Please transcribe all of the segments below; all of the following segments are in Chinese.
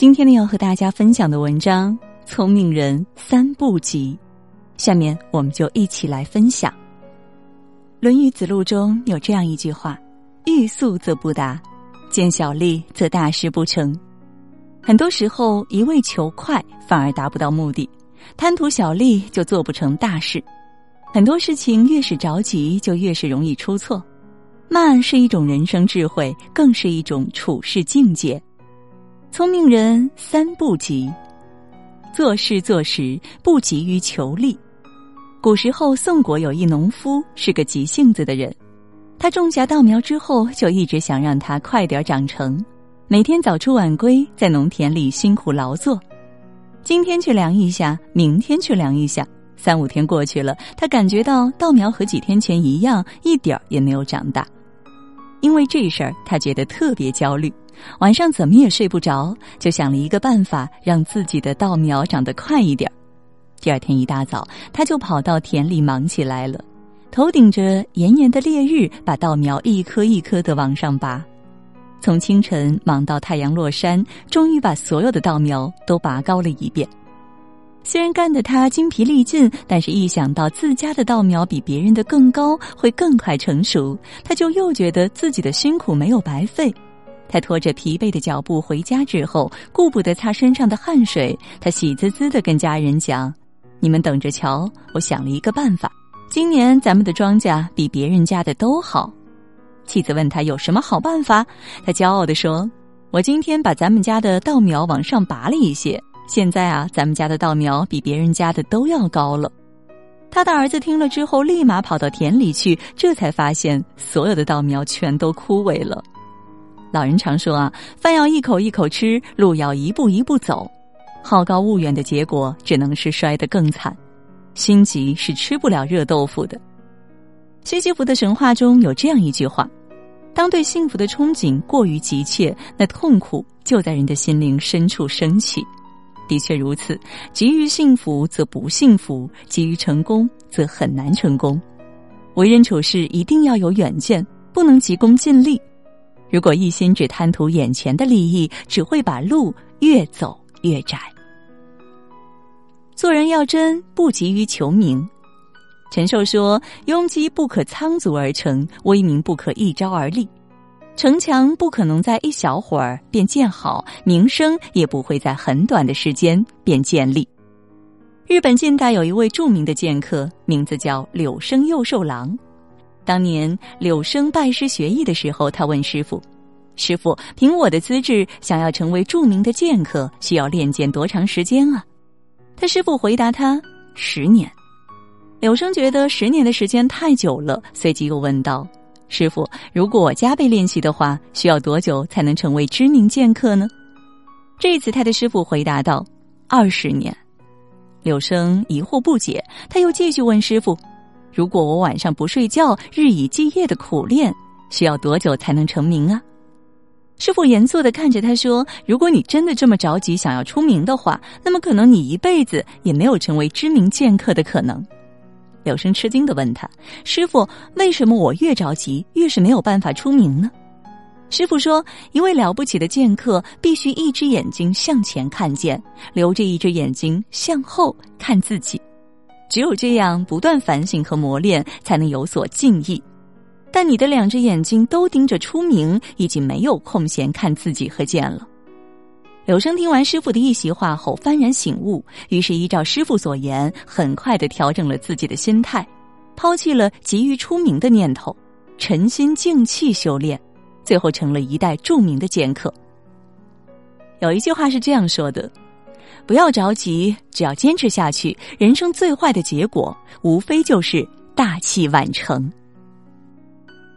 今天呢，要和大家分享的文章《聪明人三不急》，下面我们就一起来分享。《论语子路》中有这样一句话：“欲速则不达，见小利则大事不成。”很多时候，一味求快反而达不到目的，贪图小利就做不成大事。很多事情越是着急，就越是容易出错。慢是一种人生智慧，更是一种处世境界。聪明人三不急：做事做时不急于求利。古时候，宋国有一农夫是个急性子的人，他种下稻苗之后，就一直想让它快点长成，每天早出晚归，在农田里辛苦劳作。今天去量一下，明天去量一下，三五天过去了，他感觉到稻苗和几天前一样，一点儿也没有长大。因为这事儿，他觉得特别焦虑，晚上怎么也睡不着，就想了一个办法，让自己的稻苗长得快一点。第二天一大早，他就跑到田里忙起来了，头顶着炎炎的烈日，把稻苗一颗一颗的往上拔。从清晨忙到太阳落山，终于把所有的稻苗都拔高了一遍。虽然干得他精疲力尽，但是一想到自家的稻苗比别人的更高，会更快成熟，他就又觉得自己的辛苦没有白费。他拖着疲惫的脚步回家之后，顾不得擦身上的汗水，他喜滋滋的跟家人讲：“你们等着瞧，我想了一个办法，今年咱们的庄稼比别人家的都好。”妻子问他有什么好办法，他骄傲地说：“我今天把咱们家的稻苗往上拔了一些。”现在啊，咱们家的稻苗比别人家的都要高了。他的儿子听了之后，立马跑到田里去，这才发现所有的稻苗全都枯萎了。老人常说啊，饭要一口一口吃，路要一步一步走。好高骛远的结果，只能是摔得更惨。心急是吃不了热豆腐的。西西弗的神话中有这样一句话：当对幸福的憧憬过于急切，那痛苦就在人的心灵深处升起。的确如此，急于幸福则不幸福，急于成功则很难成功。为人处事一定要有远见，不能急功近利。如果一心只贪图眼前的利益，只会把路越走越窄。做人要真，不急于求名。陈寿说：“庸积不可仓卒而成，威名不可一朝而立。”城墙不可能在一小会儿便建好，名声也不会在很短的时间便建立。日本近代有一位著名的剑客，名字叫柳生右寿郎。当年柳生拜师学艺的时候，他问师傅：“师傅，凭我的资质，想要成为著名的剑客，需要练剑多长时间啊？”他师傅回答他：“十年。”柳生觉得十年的时间太久了，随即又问道。师傅，如果我加倍练习的话，需要多久才能成为知名剑客呢？这次他的师傅回答道：“二十年。”柳生疑惑不解，他又继续问师傅：“如果我晚上不睡觉，日以继夜的苦练，需要多久才能成名啊？”师傅严肃的看着他说：“如果你真的这么着急想要出名的话，那么可能你一辈子也没有成为知名剑客的可能。”柳生吃惊的问他：“师傅，为什么我越着急越是没有办法出名呢？”师傅说：“一位了不起的剑客必须一只眼睛向前看剑，留着一只眼睛向后看自己。只有这样，不断反省和磨练，才能有所进益。但你的两只眼睛都盯着出名，已经没有空闲看自己和剑了。”柳生听完师傅的一席话后，幡然醒悟，于是依照师傅所言，很快的调整了自己的心态，抛弃了急于出名的念头，沉心静气修炼，最后成了一代著名的剑客。有一句话是这样说的：“不要着急，只要坚持下去，人生最坏的结果，无非就是大器晚成。”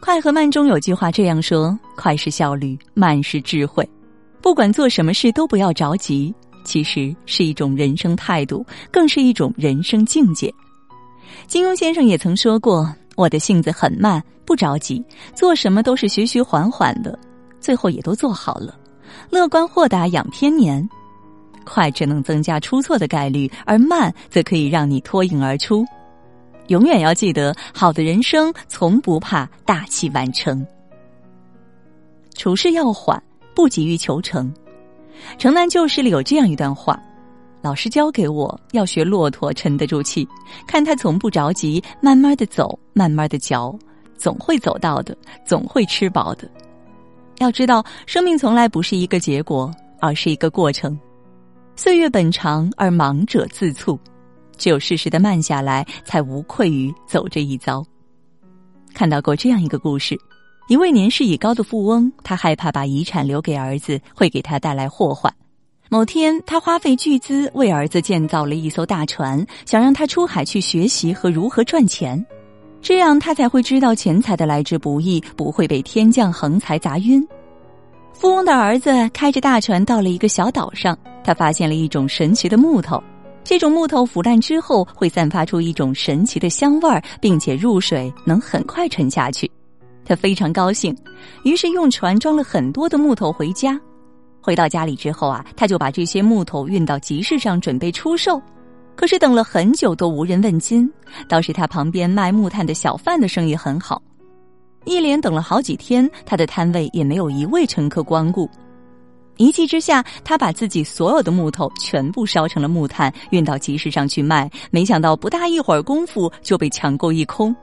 快和慢中有句话这样说：“快是效率，慢是智慧。”不管做什么事都不要着急，其实是一种人生态度，更是一种人生境界。金庸先生也曾说过：“我的性子很慢，不着急，做什么都是徐徐缓缓的，最后也都做好了。乐观豁达养天年，快只能增加出错的概率，而慢则可以让你脱颖而出。永远要记得，好的人生从不怕大器晚成，处事要缓。不急于求成，《城南旧事》里有这样一段话：老师教给我要学骆驼沉得住气，看他从不着急，慢慢的走，慢慢的嚼，总会走到的，总会吃饱的。要知道，生命从来不是一个结果，而是一个过程。岁月本长，而忙者自促。只有适时的慢下来，才无愧于走这一遭。看到过这样一个故事：一位年事已高的富翁，他害怕把遗产留给儿子会给他带来祸患。某天，他花费巨资为儿子建造了一艘大船，想让他出海去学习和如何赚钱，这样他才会知道钱财的来之不易，不会被天降横财砸晕。富翁的儿子开着大船到了一个小岛上，他发现了一种神奇的木头。这种木头腐烂之后会散发出一种神奇的香味儿，并且入水能很快沉下去。他非常高兴，于是用船装了很多的木头回家。回到家里之后啊，他就把这些木头运到集市上准备出售。可是等了很久都无人问津，倒是他旁边卖木炭的小贩的生意很好。一连等了好几天，他的摊位也没有一位乘客光顾。一气之下，他把自己所有的木头全部烧成了木炭，运到集市上去卖。没想到不大一会儿功夫就被抢购一空。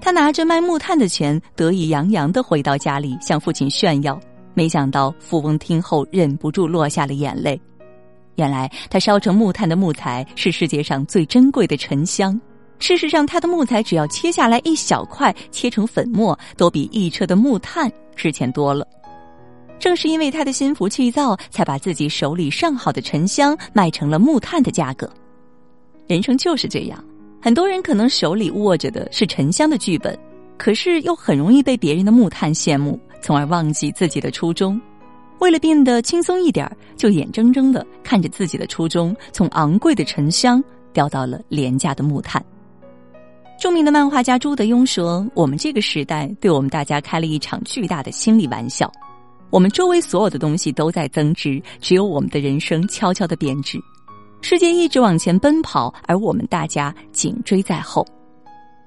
他拿着卖木炭的钱，得意洋洋的回到家里，向父亲炫耀。没想到富翁听后忍不住落下了眼泪。原来他烧成木炭的木材是世界上最珍贵的沉香。事实上，他的木材只要切下来一小块，切成粉末，都比一车的木炭值钱多了。正是因为他的心浮气躁，才把自己手里上好的沉香卖成了木炭的价格。人生就是这样，很多人可能手里握着的是沉香的剧本，可是又很容易被别人的木炭羡慕，从而忘记自己的初衷。为了变得轻松一点，就眼睁睁的看着自己的初衷从昂贵的沉香掉到了廉价的木炭。著名的漫画家朱德庸说：“我们这个时代对我们大家开了一场巨大的心理玩笑。”我们周围所有的东西都在增值，只有我们的人生悄悄的贬值。世界一直往前奔跑，而我们大家紧追在后。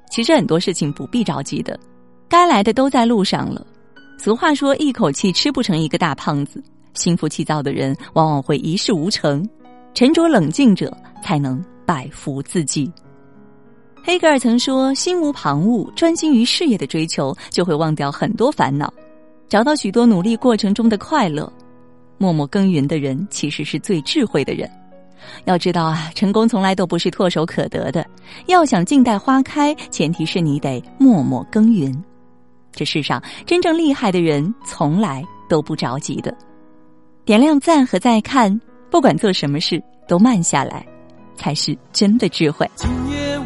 其实很多事情不必着急的，该来的都在路上了。俗话说：“一口气吃不成一个大胖子。”心浮气躁的人往往会一事无成，沉着冷静者才能百福自济。黑格尔曾说：“心无旁骛，专心于事业的追求，就会忘掉很多烦恼。”找到许多努力过程中的快乐，默默耕耘的人其实是最智慧的人。要知道啊，成功从来都不是唾手可得的。要想静待花开，前提是你得默默耕耘。这世上真正厉害的人，从来都不着急的。点亮赞和再看，不管做什么事，都慢下来，才是真的智慧。今夜微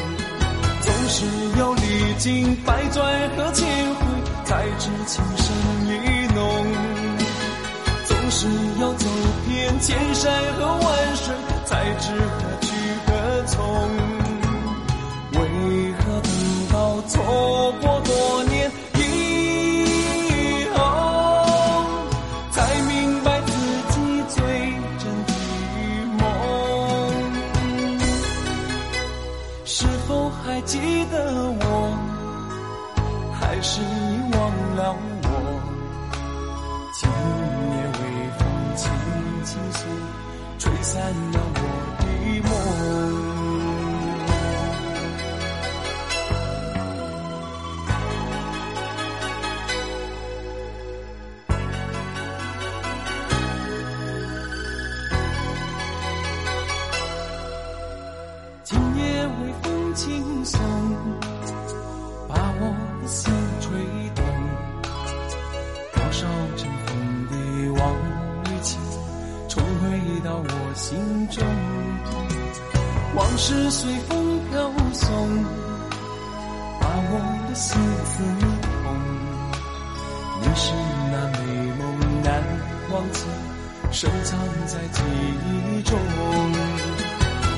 是要历经百转和千回，才知情深意浓。总是要走遍千山和万水，才知何去何从。心中。往事随风飘送，把我的心刺痛。你是那美梦难忘记，深藏在记忆中。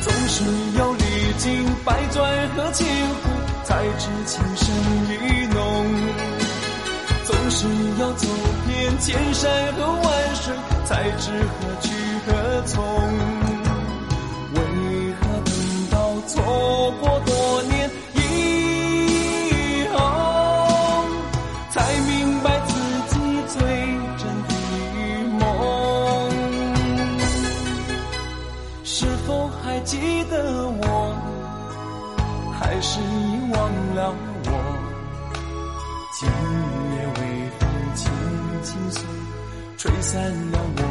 总是要历经百转和千回，才知情深意浓。总是要走遍千山和万水，才知何去何从。为何等到错过多年以后，才明白自己最真的梦？是否还记得我？还是遗忘了我？今夜微风轻轻送，吹散了我。